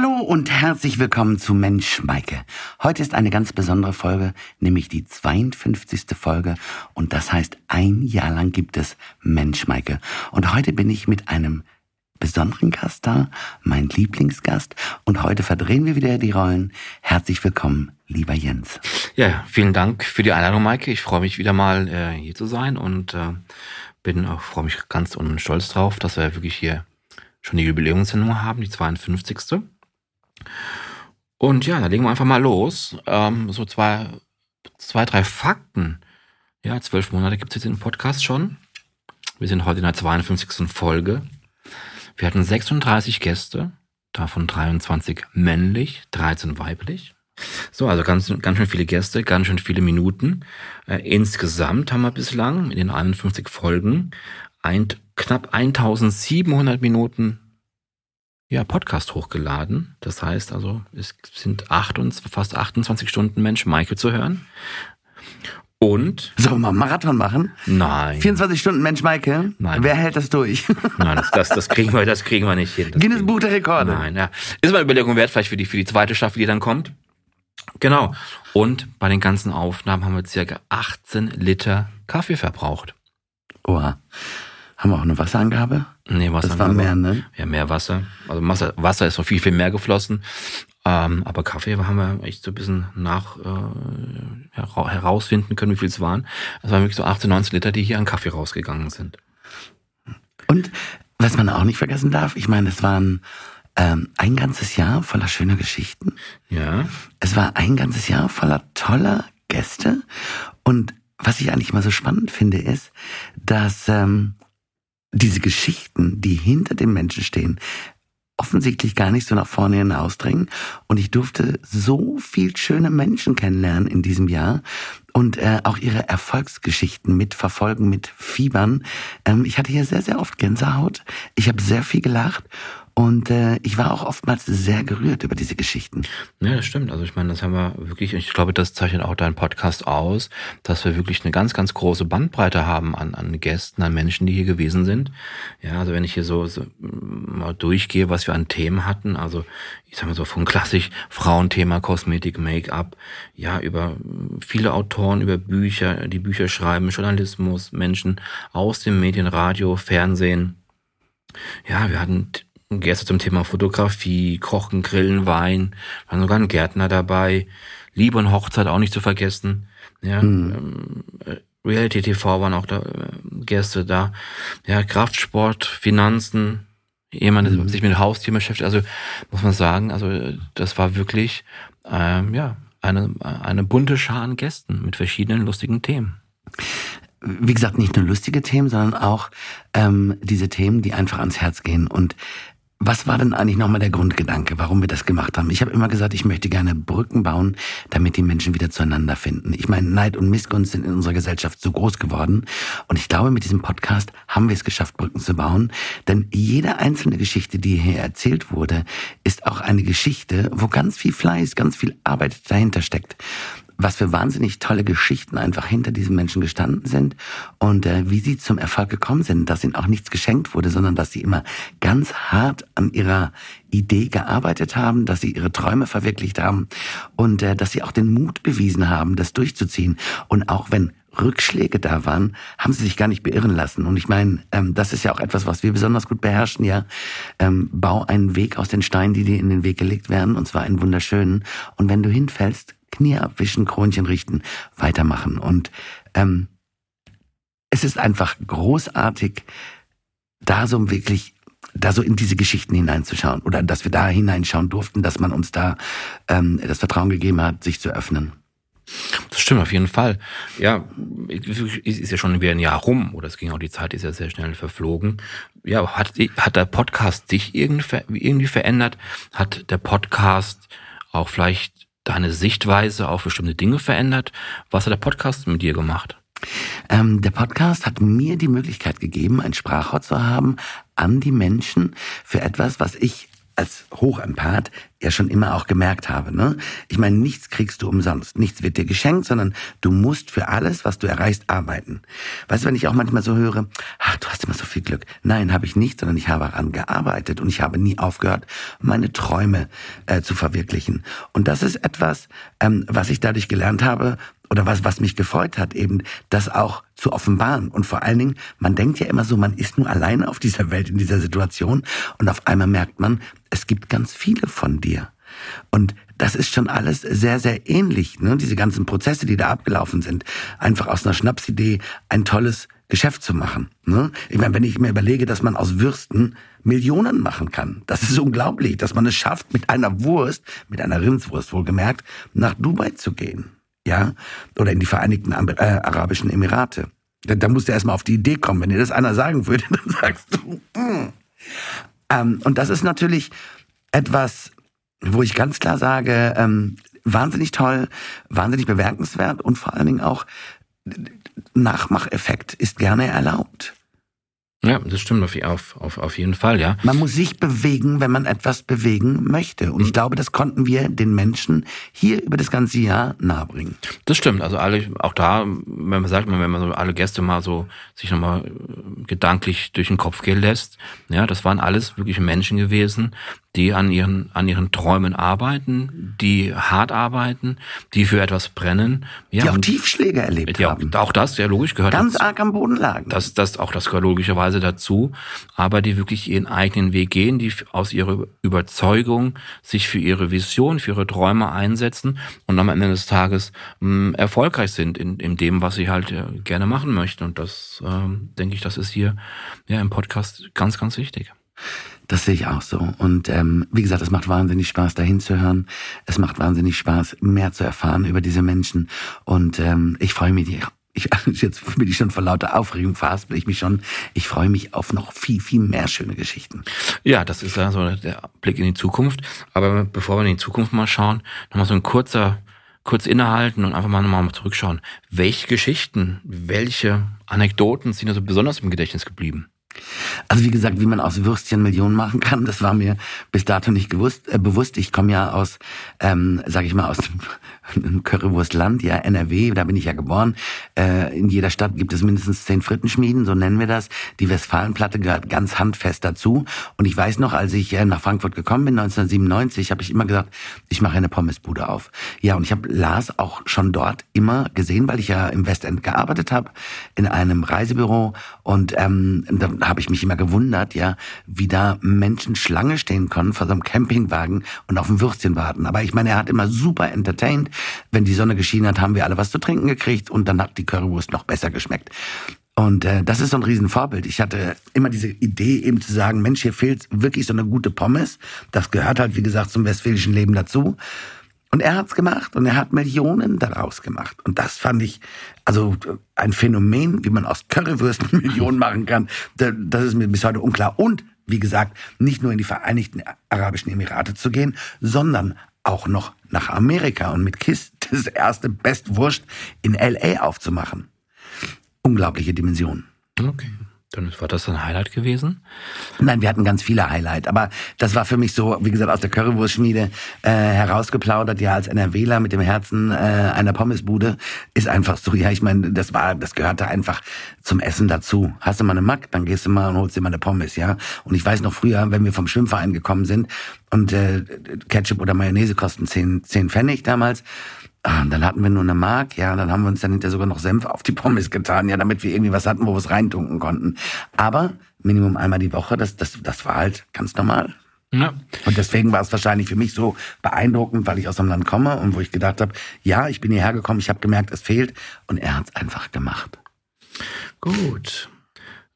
Hallo und herzlich willkommen zu Mensch Maike. Heute ist eine ganz besondere Folge, nämlich die 52. Folge und das heißt, ein Jahr lang gibt es Mensch Maike. Und heute bin ich mit einem besonderen Gast da, mein Lieblingsgast und heute verdrehen wir wieder die Rollen. Herzlich willkommen, lieber Jens. Ja, vielen Dank für die Einladung, Maike. Ich freue mich wieder mal äh, hier zu sein und äh, bin auch freue mich ganz und stolz drauf, dass wir wirklich hier schon die Jubiläumssendung haben, die 52. Und ja, da legen wir einfach mal los. Ähm, so zwei, zwei, drei Fakten. Ja, zwölf Monate gibt es jetzt den Podcast schon. Wir sind heute in der 52. Folge. Wir hatten 36 Gäste, davon 23 männlich, 13 weiblich. So, also ganz, ganz schön viele Gäste, ganz schön viele Minuten. Äh, insgesamt haben wir bislang in den 51 Folgen ein, knapp 1700 Minuten ja, Podcast hochgeladen. Das heißt also, es sind 28, fast 28 Stunden Mensch Michael zu hören. Und? Sollen wir mal einen Marathon machen? Nein. 24 Stunden Mensch Michael? Nein. Wer hält das durch? Nein, das, das, das kriegen wir, das kriegen wir nicht hin. Das Guinness Buch der Rekorde. Nein, ja. Ist mal eine Überlegung wert, vielleicht für die, für die zweite Staffel, die dann kommt. Genau. Und bei den ganzen Aufnahmen haben wir circa 18 Liter Kaffee verbraucht. Oha. Haben wir auch eine Wasserangabe? Nee, Wasser. Das war mehr, ne? Ja, mehr Wasser. Also Wasser, Wasser ist noch viel, viel mehr geflossen. Ähm, aber Kaffee haben wir echt so ein bisschen nach äh, herausfinden können, wie viel es waren. Es waren wirklich so 18, 19 Liter, die hier an Kaffee rausgegangen sind. Und was man auch nicht vergessen darf, ich meine, es waren ähm, ein ganzes Jahr voller schöner Geschichten. Ja. Es war ein ganzes Jahr voller toller Gäste. Und was ich eigentlich mal so spannend finde, ist, dass ähm, diese Geschichten, die hinter den Menschen stehen, offensichtlich gar nicht so nach vorne hinausdringen. Und ich durfte so viel schöne Menschen kennenlernen in diesem Jahr und äh, auch ihre Erfolgsgeschichten mitverfolgen, mit Fiebern. Ähm, ich hatte hier sehr, sehr oft Gänsehaut. Ich habe sehr viel gelacht und äh, ich war auch oftmals sehr gerührt über diese Geschichten. Ja, das stimmt. Also ich meine, das haben wir wirklich, ich glaube, das zeichnet auch dein Podcast aus, dass wir wirklich eine ganz, ganz große Bandbreite haben an, an Gästen, an Menschen, die hier gewesen sind. Ja, also wenn ich hier so, so mal durchgehe, was wir an Themen hatten, also ich sag mal so von klassisch Frauenthema, Kosmetik, Make-up, ja, über viele Autoren, über Bücher, die Bücher schreiben, Journalismus, Menschen aus dem Medien, Radio, Fernsehen. Ja, wir hatten Gäste zum Thema Fotografie, Kochen, Grillen, Wein, waren sogar ein Gärtner dabei, Liebe und Hochzeit auch nicht zu vergessen. Ja, mhm. ähm, Reality TV waren auch da äh, Gäste da. Ja, Kraftsport, Finanzen, jemand, der mhm. sich mit Haustieren beschäftigt. Also muss man sagen, also das war wirklich ähm, ja eine eine bunte Schar an Gästen mit verschiedenen lustigen Themen wie gesagt, nicht nur lustige Themen, sondern auch ähm, diese Themen, die einfach ans Herz gehen. Und was war denn eigentlich nochmal der Grundgedanke, warum wir das gemacht haben? Ich habe immer gesagt, ich möchte gerne Brücken bauen, damit die Menschen wieder zueinander finden. Ich meine, Neid und Missgunst sind in unserer Gesellschaft so groß geworden. Und ich glaube, mit diesem Podcast haben wir es geschafft, Brücken zu bauen. Denn jede einzelne Geschichte, die hier erzählt wurde, ist auch eine Geschichte, wo ganz viel Fleiß, ganz viel Arbeit dahinter steckt was für wahnsinnig tolle Geschichten einfach hinter diesen Menschen gestanden sind und äh, wie sie zum Erfolg gekommen sind, dass ihnen auch nichts geschenkt wurde, sondern dass sie immer ganz hart an ihrer Idee gearbeitet haben, dass sie ihre Träume verwirklicht haben und äh, dass sie auch den Mut bewiesen haben, das durchzuziehen. Und auch wenn Rückschläge da waren, haben sie sich gar nicht beirren lassen. Und ich meine, ähm, das ist ja auch etwas, was wir besonders gut beherrschen, ja. Ähm, bau einen Weg aus den Steinen, die dir in den Weg gelegt werden, und zwar einen wunderschönen. Und wenn du hinfällst, Knie abwischen, Kronchen richten, weitermachen. Und ähm, es ist einfach großartig, da so wirklich da so in diese Geschichten hineinzuschauen oder dass wir da hineinschauen durften, dass man uns da ähm, das Vertrauen gegeben hat, sich zu öffnen. Das stimmt auf jeden Fall. Ja, ist ja schon wieder ein Jahr rum oder es ging auch die Zeit ist ja sehr schnell verflogen. Ja, hat, hat der Podcast sich irgendwie verändert? Hat der Podcast auch vielleicht deine Sichtweise auf bestimmte Dinge verändert? Was hat der Podcast mit dir gemacht? Ähm, der Podcast hat mir die Möglichkeit gegeben, ein Sprachrohr zu haben an die Menschen für etwas, was ich als Hochempath ja schon immer auch gemerkt habe. Ne? Ich meine, nichts kriegst du umsonst. Nichts wird dir geschenkt, sondern du musst für alles, was du erreichst, arbeiten. Weißt du, wenn ich auch manchmal so höre, ach, du hast immer so viel Glück. Nein, habe ich nicht, sondern ich habe daran gearbeitet und ich habe nie aufgehört, meine Träume äh, zu verwirklichen. Und das ist etwas, ähm, was ich dadurch gelernt habe, oder was, was mich gefreut hat, eben das auch zu offenbaren. Und vor allen Dingen, man denkt ja immer so, man ist nur alleine auf dieser Welt, in dieser Situation. Und auf einmal merkt man, es gibt ganz viele von dir. Und das ist schon alles sehr, sehr ähnlich. Ne? Diese ganzen Prozesse, die da abgelaufen sind. Einfach aus einer Schnapsidee ein tolles Geschäft zu machen. Ne? Ich meine, wenn ich mir überlege, dass man aus Würsten Millionen machen kann. Das ist unglaublich, dass man es schafft, mit einer Wurst, mit einer Rindswurst wohlgemerkt, nach Dubai zu gehen ja, oder in die Vereinigten äh, Arabischen Emirate. Da, da musst du erstmal auf die Idee kommen. Wenn dir das einer sagen würde, dann sagst du, mm. ähm, und das ist natürlich etwas, wo ich ganz klar sage, ähm, wahnsinnig toll, wahnsinnig bemerkenswert und vor allen Dingen auch Nachmacheffekt ist gerne erlaubt. Ja, das stimmt auf, auf, auf jeden Fall, ja. Man muss sich bewegen, wenn man etwas bewegen möchte. Und ich mhm. glaube, das konnten wir den Menschen hier über das ganze Jahr nahebringen. Das stimmt. Also alle, auch da, wenn man sagt, wenn man so alle Gäste mal so sich nochmal äh, gedanklich durch den Kopf gehen lässt, ja, das waren alles wirklich Menschen gewesen, die an ihren, an ihren Träumen arbeiten, die hart arbeiten, die für etwas brennen. Ja, die auch Tiefschläge erlebt ja, haben. Auch das, ja logisch, gehört Ganz dazu. arg am Boden lagen. Das, das, auch das gehört logischerweise dazu. Aber die wirklich ihren eigenen Weg gehen, die aus ihrer Überzeugung sich für ihre Vision, für ihre Träume einsetzen und am Ende des Tages mh, erfolgreich sind in, in dem, was sie halt äh, gerne machen möchten. Und das, ähm, denke ich, das ist hier ja im Podcast ganz, ganz wichtig. Das sehe ich auch so. Und ähm, wie gesagt, es macht wahnsinnig Spaß, dahin zu hören. Es macht wahnsinnig Spaß, mehr zu erfahren über diese Menschen. Und ähm, ich freue mich, ich, jetzt bin ich schon vor lauter Aufregung verhaspel ich mich schon. Ich freue mich auf noch viel, viel mehr schöne Geschichten. Ja, das ist ja so der Blick in die Zukunft. Aber bevor wir in die Zukunft mal schauen, nochmal so ein kurzer, kurz innehalten und einfach mal nochmal zurückschauen. Welche Geschichten, welche Anekdoten sind also besonders im Gedächtnis geblieben? Also wie gesagt, wie man aus Würstchen Millionen machen kann, das war mir bis dato nicht gewusst, äh, bewusst. Ich komme ja aus, ähm, sage ich mal, aus dem Currywurstland, ja, NRW, da bin ich ja geboren. Äh, in jeder Stadt gibt es mindestens zehn Frittenschmieden, so nennen wir das. Die Westfalenplatte gehört ganz handfest dazu. Und ich weiß noch, als ich äh, nach Frankfurt gekommen bin, 1997, habe ich immer gesagt, ich mache eine Pommesbude auf. Ja, und ich habe Lars auch schon dort immer gesehen, weil ich ja im Westend gearbeitet habe, in einem Reisebüro. Und ähm, da habe ich mich immer gewundert, ja, wie da Menschen Schlange stehen können vor so einem Campingwagen und auf ein Würstchen warten. Aber ich meine, er hat immer super entertained. Wenn die Sonne geschienen hat, haben wir alle was zu trinken gekriegt und dann hat die Currywurst noch besser geschmeckt. Und äh, das ist so ein Riesenvorbild. Ich hatte immer diese Idee, eben zu sagen, Mensch, hier fehlt wirklich so eine gute Pommes. Das gehört halt, wie gesagt, zum westfälischen Leben dazu. Und er hat's gemacht und er hat Millionen daraus gemacht. Und das fand ich, also ein Phänomen, wie man aus Currywürsten Millionen machen kann, das ist mir bis heute unklar. Und wie gesagt, nicht nur in die Vereinigten Arabischen Emirate zu gehen, sondern auch noch nach Amerika und mit KISS das erste Bestwurst in LA aufzumachen. Unglaubliche Dimension. Okay. Dann war das ein Highlight gewesen? Nein, wir hatten ganz viele Highlights. Aber das war für mich so, wie gesagt, aus der Currywurstschmiede äh, herausgeplaudert, ja, als NRWler mit dem Herzen äh, einer Pommesbude. Ist einfach so, ja, ich meine, das war, das gehörte einfach zum Essen dazu. Hast du mal eine Mack, dann gehst du mal und holst dir mal eine Pommes, ja. Und ich weiß noch früher, wenn wir vom Schwimmverein gekommen sind und äh, Ketchup oder Mayonnaise kosten zehn, zehn Pfennig damals, Ah, und dann hatten wir nur eine Mark, ja, dann haben wir uns dann hinterher sogar noch Senf auf die Pommes getan, ja, damit wir irgendwie was hatten, wo wir es reintunken konnten. Aber Minimum einmal die Woche, das, das, das war halt ganz normal. Ja. Und deswegen war es wahrscheinlich für mich so beeindruckend, weil ich aus einem Land komme und wo ich gedacht habe, ja, ich bin hierher gekommen, ich habe gemerkt, es fehlt und er hat es einfach gemacht. Gut.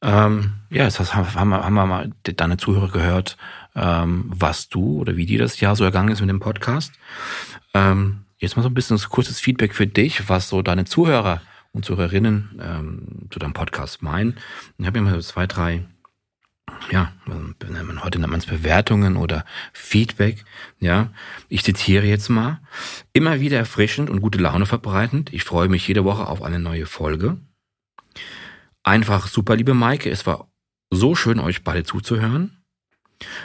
Ähm, ja, jetzt haben wir, haben wir mal deine Zuhörer gehört, ähm, was du oder wie dir das Jahr so ergangen ist mit dem Podcast. Ähm, Jetzt mal so ein bisschen so kurzes Feedback für dich, was so deine Zuhörer und Zuhörerinnen ähm, zu deinem Podcast meinen. Ich habe mir mal zwei, drei, ja, heute nennt man es Bewertungen oder Feedback. Ja, ich zitiere jetzt mal. Immer wieder erfrischend und gute Laune verbreitend. Ich freue mich jede Woche auf eine neue Folge. Einfach super, liebe Maike. Es war so schön, euch beide zuzuhören.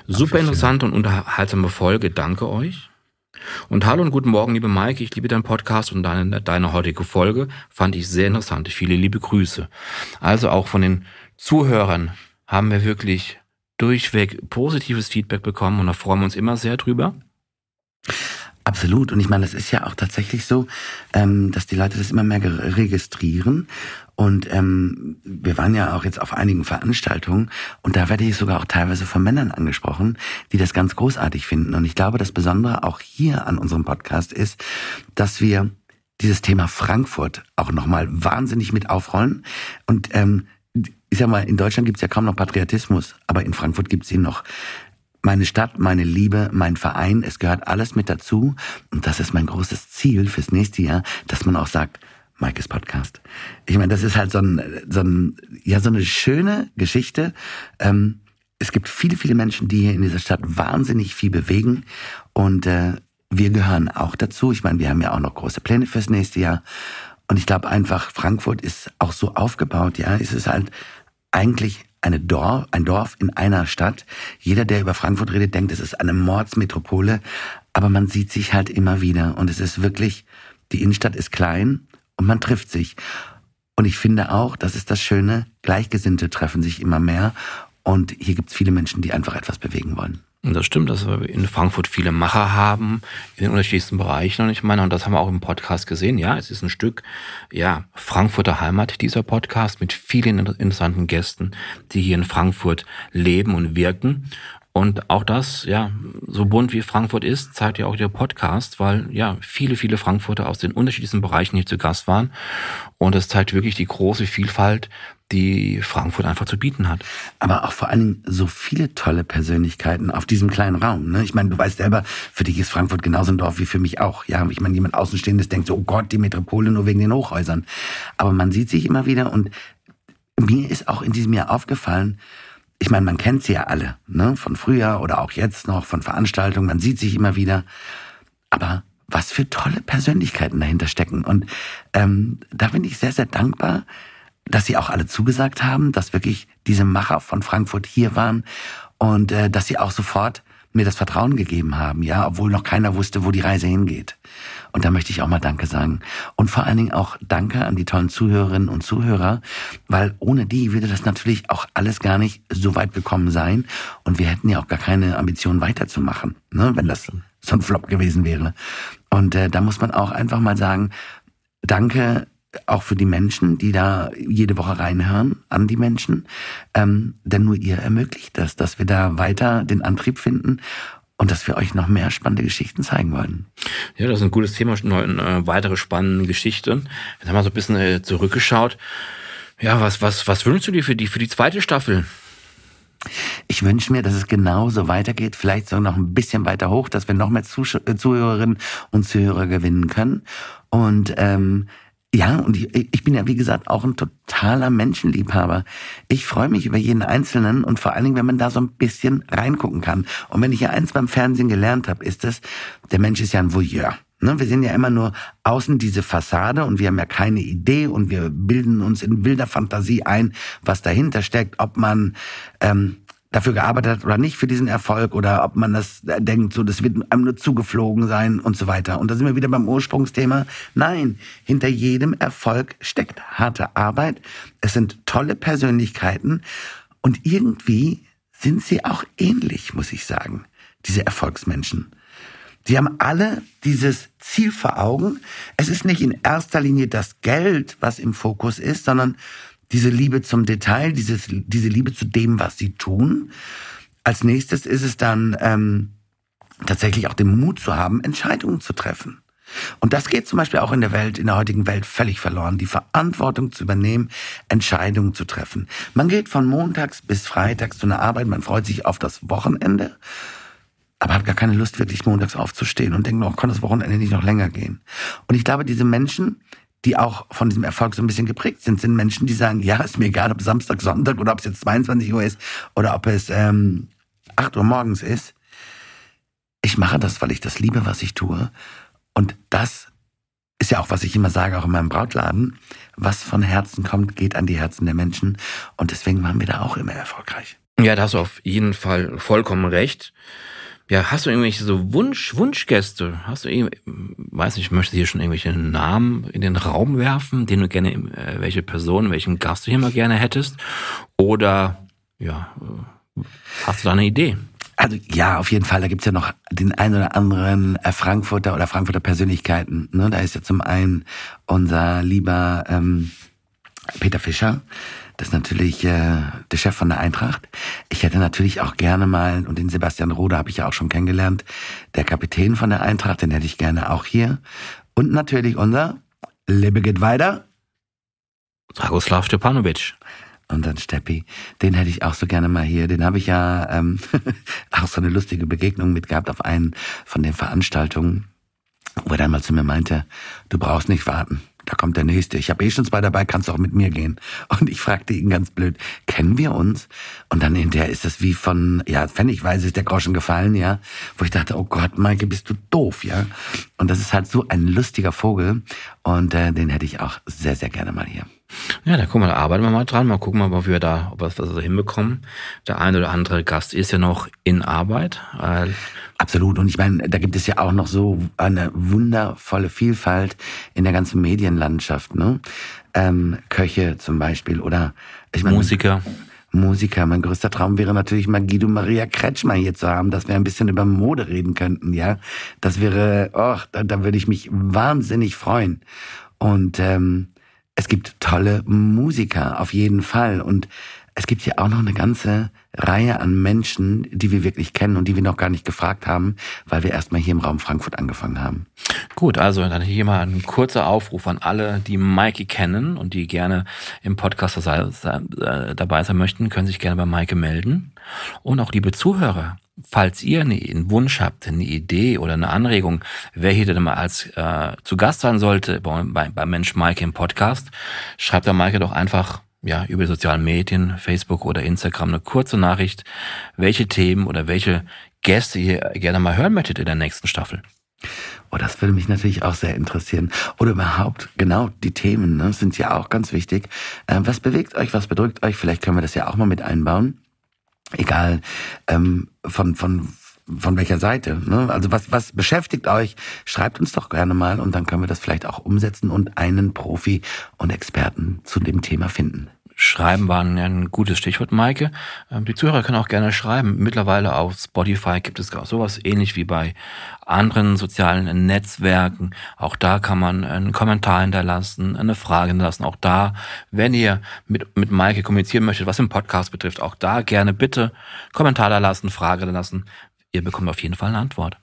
Super interessante und unterhaltsame Folge. Danke euch. Und hallo und guten Morgen, liebe Maike. Ich liebe deinen Podcast und deine, deine heutige Folge fand ich sehr interessant. Viele liebe Grüße. Also auch von den Zuhörern haben wir wirklich durchweg positives Feedback bekommen und da freuen wir uns immer sehr drüber. Absolut. Und ich meine, das ist ja auch tatsächlich so, ähm, dass die Leute das immer mehr registrieren. Und ähm, wir waren ja auch jetzt auf einigen Veranstaltungen und da werde ich sogar auch teilweise von Männern angesprochen, die das ganz großartig finden. Und ich glaube, das Besondere auch hier an unserem Podcast ist, dass wir dieses Thema Frankfurt auch nochmal wahnsinnig mit aufrollen. Und ähm, ich sag mal, in Deutschland gibt's ja kaum noch Patriotismus, aber in Frankfurt gibt's ihn noch meine Stadt, meine Liebe, mein Verein, es gehört alles mit dazu. Und das ist mein großes Ziel fürs nächste Jahr, dass man auch sagt, Maikes Podcast. Ich meine, das ist halt so ein, so ein, ja, so eine schöne Geschichte. Ähm, es gibt viele, viele Menschen, die hier in dieser Stadt wahnsinnig viel bewegen. Und äh, wir gehören auch dazu. Ich meine, wir haben ja auch noch große Pläne fürs nächste Jahr. Und ich glaube einfach, Frankfurt ist auch so aufgebaut, ja. Es ist halt eigentlich eine Dorf, ein Dorf in einer Stadt. Jeder, der über Frankfurt redet, denkt, es ist eine Mordsmetropole. Aber man sieht sich halt immer wieder. Und es ist wirklich, die Innenstadt ist klein und man trifft sich. Und ich finde auch, das ist das Schöne, Gleichgesinnte treffen sich immer mehr. Und hier gibt es viele Menschen, die einfach etwas bewegen wollen. Und das stimmt, dass wir in Frankfurt viele Macher haben in den unterschiedlichsten Bereichen. Und ich meine, und das haben wir auch im Podcast gesehen. Ja, es ist ein Stück, ja, Frankfurter Heimat, dieser Podcast mit vielen interessanten Gästen, die hier in Frankfurt leben und wirken. Und auch das, ja, so bunt wie Frankfurt ist, zeigt ja auch der Podcast, weil ja viele, viele Frankfurter aus den unterschiedlichsten Bereichen hier zu Gast waren. Und es zeigt wirklich die große Vielfalt, die Frankfurt einfach zu bieten hat. Aber auch vor allen Dingen so viele tolle Persönlichkeiten auf diesem kleinen Raum. Ne? Ich meine, du weißt selber, für dich ist Frankfurt genauso ein Dorf wie für mich auch. Ja, ich meine, jemand Außenstehendes denkt so, oh Gott, die Metropole nur wegen den Hochhäusern. Aber man sieht sich immer wieder und mir ist auch in diesem Jahr aufgefallen, ich meine, man kennt sie ja alle, ne? Von früher oder auch jetzt noch, von Veranstaltungen, man sieht sich immer wieder. Aber was für tolle Persönlichkeiten dahinter stecken. Und ähm, da bin ich sehr, sehr dankbar, dass sie auch alle zugesagt haben, dass wirklich diese Macher von Frankfurt hier waren und äh, dass sie auch sofort mir das Vertrauen gegeben haben, ja, obwohl noch keiner wusste, wo die Reise hingeht. Und da möchte ich auch mal Danke sagen. Und vor allen Dingen auch Danke an die tollen Zuhörerinnen und Zuhörer, weil ohne die würde das natürlich auch alles gar nicht so weit gekommen sein. Und wir hätten ja auch gar keine Ambition weiterzumachen, ne, wenn das so ein Flop gewesen wäre. Und äh, da muss man auch einfach mal sagen, Danke auch für die Menschen, die da jede Woche reinhören, an die Menschen. Ähm, denn nur ihr ermöglicht das, dass wir da weiter den Antrieb finden und dass wir euch noch mehr spannende Geschichten zeigen wollen. Ja, das ist ein gutes Thema, eine äh, weitere spannende Geschichte. Jetzt haben wir so ein bisschen äh, zurückgeschaut. Ja, was, was, was wünschst du dir für die, für die zweite Staffel? Ich wünsche mir, dass es genauso weitergeht, vielleicht sogar noch ein bisschen weiter hoch, dass wir noch mehr äh, Zuhörerinnen und Zuhörer gewinnen können. Und ähm, ja, und ich, ich bin ja, wie gesagt, auch ein totaler Menschenliebhaber. Ich freue mich über jeden Einzelnen und vor allen Dingen, wenn man da so ein bisschen reingucken kann. Und wenn ich ja eins beim Fernsehen gelernt habe, ist es, der Mensch ist ja ein Voyeur. Ne, wir sehen ja immer nur außen diese Fassade und wir haben ja keine Idee und wir bilden uns in wilder Fantasie ein, was dahinter steckt, ob man ähm, dafür gearbeitet hat oder nicht für diesen Erfolg oder ob man das denkt, so das wird einem nur zugeflogen sein und so weiter. Und da sind wir wieder beim Ursprungsthema. Nein, hinter jedem Erfolg steckt harte Arbeit. Es sind tolle Persönlichkeiten und irgendwie sind sie auch ähnlich, muss ich sagen, diese Erfolgsmenschen. Sie haben alle dieses Ziel vor Augen. Es ist nicht in erster Linie das Geld, was im Fokus ist, sondern diese Liebe zum Detail, dieses, diese Liebe zu dem, was sie tun. Als nächstes ist es dann ähm, tatsächlich auch den Mut zu haben, Entscheidungen zu treffen. Und das geht zum Beispiel auch in der Welt, in der heutigen Welt völlig verloren, die Verantwortung zu übernehmen, Entscheidungen zu treffen. Man geht von montags bis freitags zu einer Arbeit, man freut sich auf das Wochenende, aber hat gar keine Lust, wirklich montags aufzustehen und denkt, oh, kann das Wochenende nicht noch länger gehen? Und ich glaube, diese Menschen, die auch von diesem Erfolg so ein bisschen geprägt sind, sind Menschen, die sagen, ja, ist mir egal, ob Samstag, Sonntag oder ob es jetzt 22 Uhr ist oder ob es ähm, 8 Uhr morgens ist. Ich mache das, weil ich das liebe, was ich tue. Und das ist ja auch, was ich immer sage, auch in meinem Brautladen. Was von Herzen kommt, geht an die Herzen der Menschen. Und deswegen waren wir da auch immer erfolgreich. Ja, da hast du auf jeden Fall vollkommen recht. Ja, hast du irgendwelche so Wunsch, Wunschgäste? Hast du irgendwie, weiß nicht, möchtest du hier schon irgendwelche Namen in den Raum werfen, den du gerne, äh, welche Person, welchen Gast du hier mal gerne hättest? Oder, ja, äh, hast du da eine Idee? Also ja, auf jeden Fall. Da gibt's ja noch den einen oder anderen äh, Frankfurter oder Frankfurter Persönlichkeiten. Ne? Da ist ja zum einen unser lieber ähm, Peter Fischer. Das ist natürlich äh, der Chef von der Eintracht. Ich hätte natürlich auch gerne mal, und den Sebastian Rode habe ich ja auch schon kennengelernt, der Kapitän von der Eintracht, den hätte ich gerne auch hier. Und natürlich unser Lebe geht weiter. Dragoslav Stepanovic. Und dann Steppi, den hätte ich auch so gerne mal hier. Den habe ich ja ähm, auch so eine lustige Begegnung mit gehabt auf einen von den Veranstaltungen, wo er dann mal zu mir meinte, du brauchst nicht warten. Da kommt der nächste. Ich habe eh schon zwei dabei, kannst du auch mit mir gehen. Und ich fragte ihn ganz blöd, kennen wir uns? Und dann hinterher ist das wie von, ja, pfennigweise ist der Groschen gefallen, ja. Wo ich dachte, oh Gott, Maike, bist du doof, ja. Und das ist halt so ein lustiger Vogel. Und äh, den hätte ich auch sehr, sehr gerne mal hier. Ja, da gucken wir, da arbeiten wir mal dran. Mal gucken, ob wir da, ob wir das also hinbekommen. Der eine oder andere Gast ist ja noch in Arbeit. Äh, Absolut. Und ich meine, da gibt es ja auch noch so eine wundervolle Vielfalt in der ganzen Medienlandschaft. Ne? Ähm, Köche zum Beispiel oder ich meine, Musiker. Musiker. Mein größter Traum wäre natürlich mal Guido Maria Kretschmer hier zu haben, dass wir ein bisschen über Mode reden könnten, ja. Das wäre, oh, da, da würde ich mich wahnsinnig freuen. Und ähm, es gibt tolle Musiker, auf jeden Fall. Und es gibt hier auch noch eine ganze Reihe an Menschen, die wir wirklich kennen und die wir noch gar nicht gefragt haben, weil wir erstmal hier im Raum Frankfurt angefangen haben. Gut, also dann hier mal ein kurzer Aufruf an alle, die Maike kennen und die gerne im Podcast dabei sein möchten, können sich gerne bei Maike melden. Und auch liebe Zuhörer, falls ihr einen Wunsch habt, eine Idee oder eine Anregung, wer hier denn mal als äh, zu Gast sein sollte bei, bei, Mensch Maike im Podcast, schreibt da Maike doch einfach ja, über sozialen Medien, Facebook oder Instagram eine kurze Nachricht, welche Themen oder welche Gäste ihr gerne mal hören möchtet in der nächsten Staffel. Oh, das würde mich natürlich auch sehr interessieren. Oder überhaupt, genau, die Themen ne, sind ja auch ganz wichtig. Ähm, was bewegt euch, was bedrückt euch? Vielleicht können wir das ja auch mal mit einbauen. Egal ähm, von, von, von welcher Seite. Ne? Also was, was beschäftigt euch? Schreibt uns doch gerne mal und dann können wir das vielleicht auch umsetzen und einen Profi und Experten zu dem Thema finden. Schreiben war ein, gutes Stichwort, Maike. Ähm, die Zuhörer können auch gerne schreiben. Mittlerweile auf Spotify gibt es sowas ähnlich wie bei anderen sozialen Netzwerken. Auch da kann man einen Kommentar hinterlassen, eine Frage hinterlassen. Auch da, wenn ihr mit, mit Maike kommunizieren möchtet, was im Podcast betrifft, auch da gerne bitte Kommentar da lassen, Frage da lassen. Ihr bekommt auf jeden Fall eine Antwort.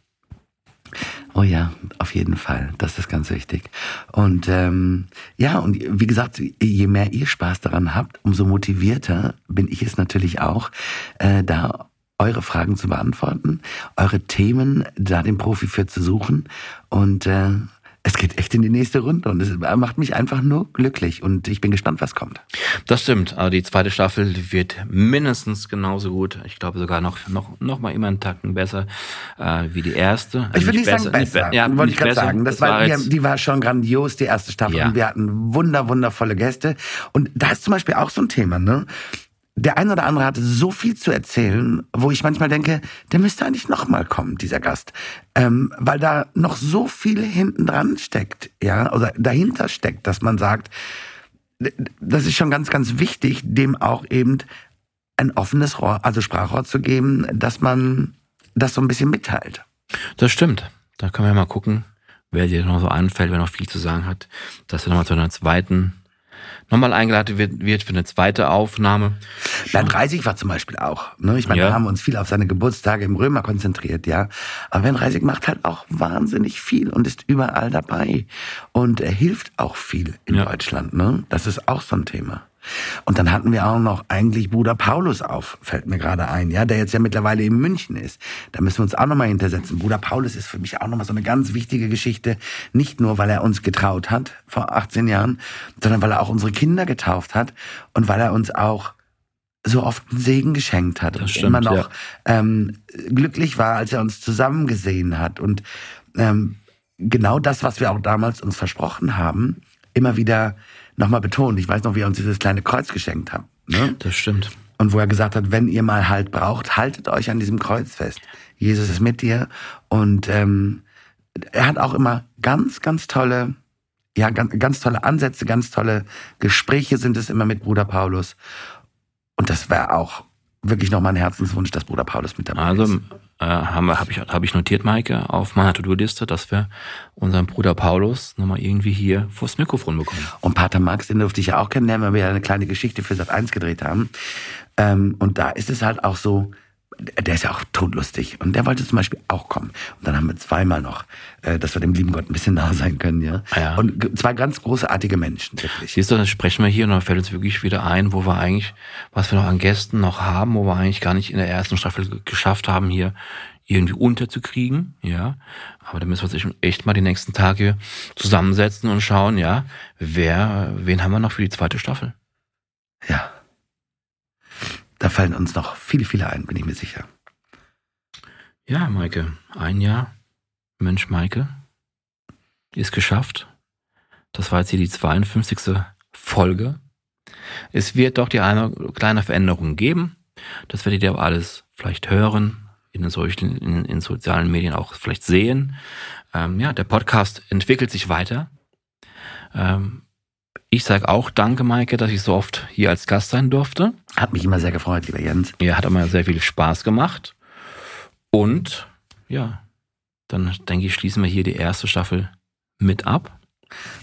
Oh ja, auf jeden Fall. Das ist ganz wichtig. Und ähm, ja, und wie gesagt, je mehr ihr Spaß daran habt, umso motivierter bin ich es natürlich auch, äh, da eure Fragen zu beantworten, eure Themen da den Profi für zu suchen und äh, es geht echt in die nächste Runde und es macht mich einfach nur glücklich und ich bin gespannt, was kommt. Das stimmt. Also die zweite Staffel wird mindestens genauso gut. Ich glaube sogar noch noch noch mal immer einen Tacken besser äh, wie die erste. Ich würde nicht, nicht sagen besser. Nicht, ja, wollte ich gerade sagen. Das, das war, war die war schon grandios die erste Staffel ja. und wir hatten wunder wundervolle Gäste und da ist zum Beispiel auch so ein Thema, ne? Der ein oder andere hatte so viel zu erzählen, wo ich manchmal denke, der müsste eigentlich noch mal kommen, dieser Gast, ähm, weil da noch so viel hinten dran steckt, ja, oder dahinter steckt, dass man sagt, das ist schon ganz, ganz wichtig, dem auch eben ein offenes Rohr, also Sprachrohr zu geben, dass man das so ein bisschen mitteilt. Das stimmt. Da können wir mal gucken, wer dir noch so anfällt, wer noch viel zu sagen hat, dass wir nochmal zu einer zweiten nochmal eingeladen wird, wird für eine zweite Aufnahme. Bernd Reisig war zum Beispiel auch. Ne? Ich meine, ja. wir haben uns viel auf seine Geburtstage im Römer konzentriert, ja. Aber Bernd Reisig macht halt auch wahnsinnig viel und ist überall dabei. Und er hilft auch viel in ja. Deutschland. Ne? Das ist auch so ein Thema. Und dann hatten wir auch noch eigentlich Bruder Paulus auf, fällt mir gerade ein, ja, der jetzt ja mittlerweile in München ist. Da müssen wir uns auch nochmal hintersetzen. Bruder Paulus ist für mich auch nochmal so eine ganz wichtige Geschichte. Nicht nur, weil er uns getraut hat vor 18 Jahren, sondern weil er auch unsere Kinder getauft hat und weil er uns auch so oft einen Segen geschenkt hat das und stimmt, immer noch ja. ähm, glücklich war, als er uns zusammen gesehen hat. Und ähm, genau das, was wir auch damals uns versprochen haben, immer wieder nochmal betont. Ich weiß noch, wie er uns dieses kleine Kreuz geschenkt hat. Ne? Das stimmt. Und wo er gesagt hat, wenn ihr mal Halt braucht, haltet euch an diesem Kreuz fest. Jesus ist mit dir. Und ähm, er hat auch immer ganz, ganz tolle, ja, ganz, ganz tolle Ansätze, ganz tolle Gespräche sind es immer mit Bruder Paulus. Und das wäre auch wirklich noch mein Herzenswunsch, dass Bruder Paulus mit dabei Also ist. äh, haben wir, habe ich, hab ich notiert, Maike, auf meiner To-Do-Liste, dass wir unseren Bruder Paulus nochmal irgendwie hier vors Mikrofon bekommen. Und Pater Max, den durfte ich ja auch kennenlernen, weil wir ja eine kleine Geschichte für Sat 1 gedreht haben. Ähm, und da ist es halt auch so, der ist ja auch todlustig. Und der wollte zum Beispiel auch kommen. Und dann haben wir zweimal noch, äh, dass wir dem lieben Gott ein bisschen nah sein können, ja. Ja. Und zwei ganz großartige Menschen, wirklich. Siehst du, dann sprechen wir hier und dann fällt uns wirklich wieder ein, wo wir eigentlich, was wir noch an Gästen noch haben, wo wir eigentlich gar nicht in der ersten Staffel ge- geschafft haben, hier irgendwie unterzukriegen, ja. Aber da müssen wir uns echt- echt mal die nächsten Tage zusammensetzen und schauen, ja, wer, wen haben wir noch für die zweite Staffel? Ja. Da fallen uns noch viele, viele ein, bin ich mir sicher. Ja, Maike, ein Jahr. Mensch, Maike, ist geschafft. Das war jetzt hier die 52. Folge. Es wird doch die eine kleine Veränderung geben. Das werdet ihr aber alles vielleicht hören, in den, solchen, in, in sozialen Medien auch vielleicht sehen. Ähm, ja, der Podcast entwickelt sich weiter. Ähm, ich sage auch danke, Maike, dass ich so oft hier als Gast sein durfte. Hat mich immer sehr gefreut, lieber Jens. Ja, hat immer sehr viel Spaß gemacht. Und ja, dann denke ich, schließen wir hier die erste Staffel mit ab.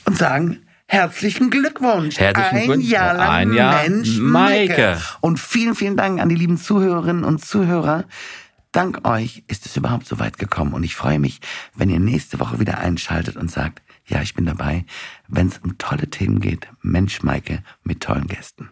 Und sagen, herzlichen Glückwunsch. Herzlichen ein Glückwunsch. Jahr lang Ein Jahr Mensch Maike. Maike. Und vielen, vielen Dank an die lieben Zuhörerinnen und Zuhörer. Dank euch ist es überhaupt so weit gekommen. Und ich freue mich, wenn ihr nächste Woche wieder einschaltet und sagt, ja, ich bin dabei, wenn es um tolle Themen geht. Mensch, Maike, mit tollen Gästen.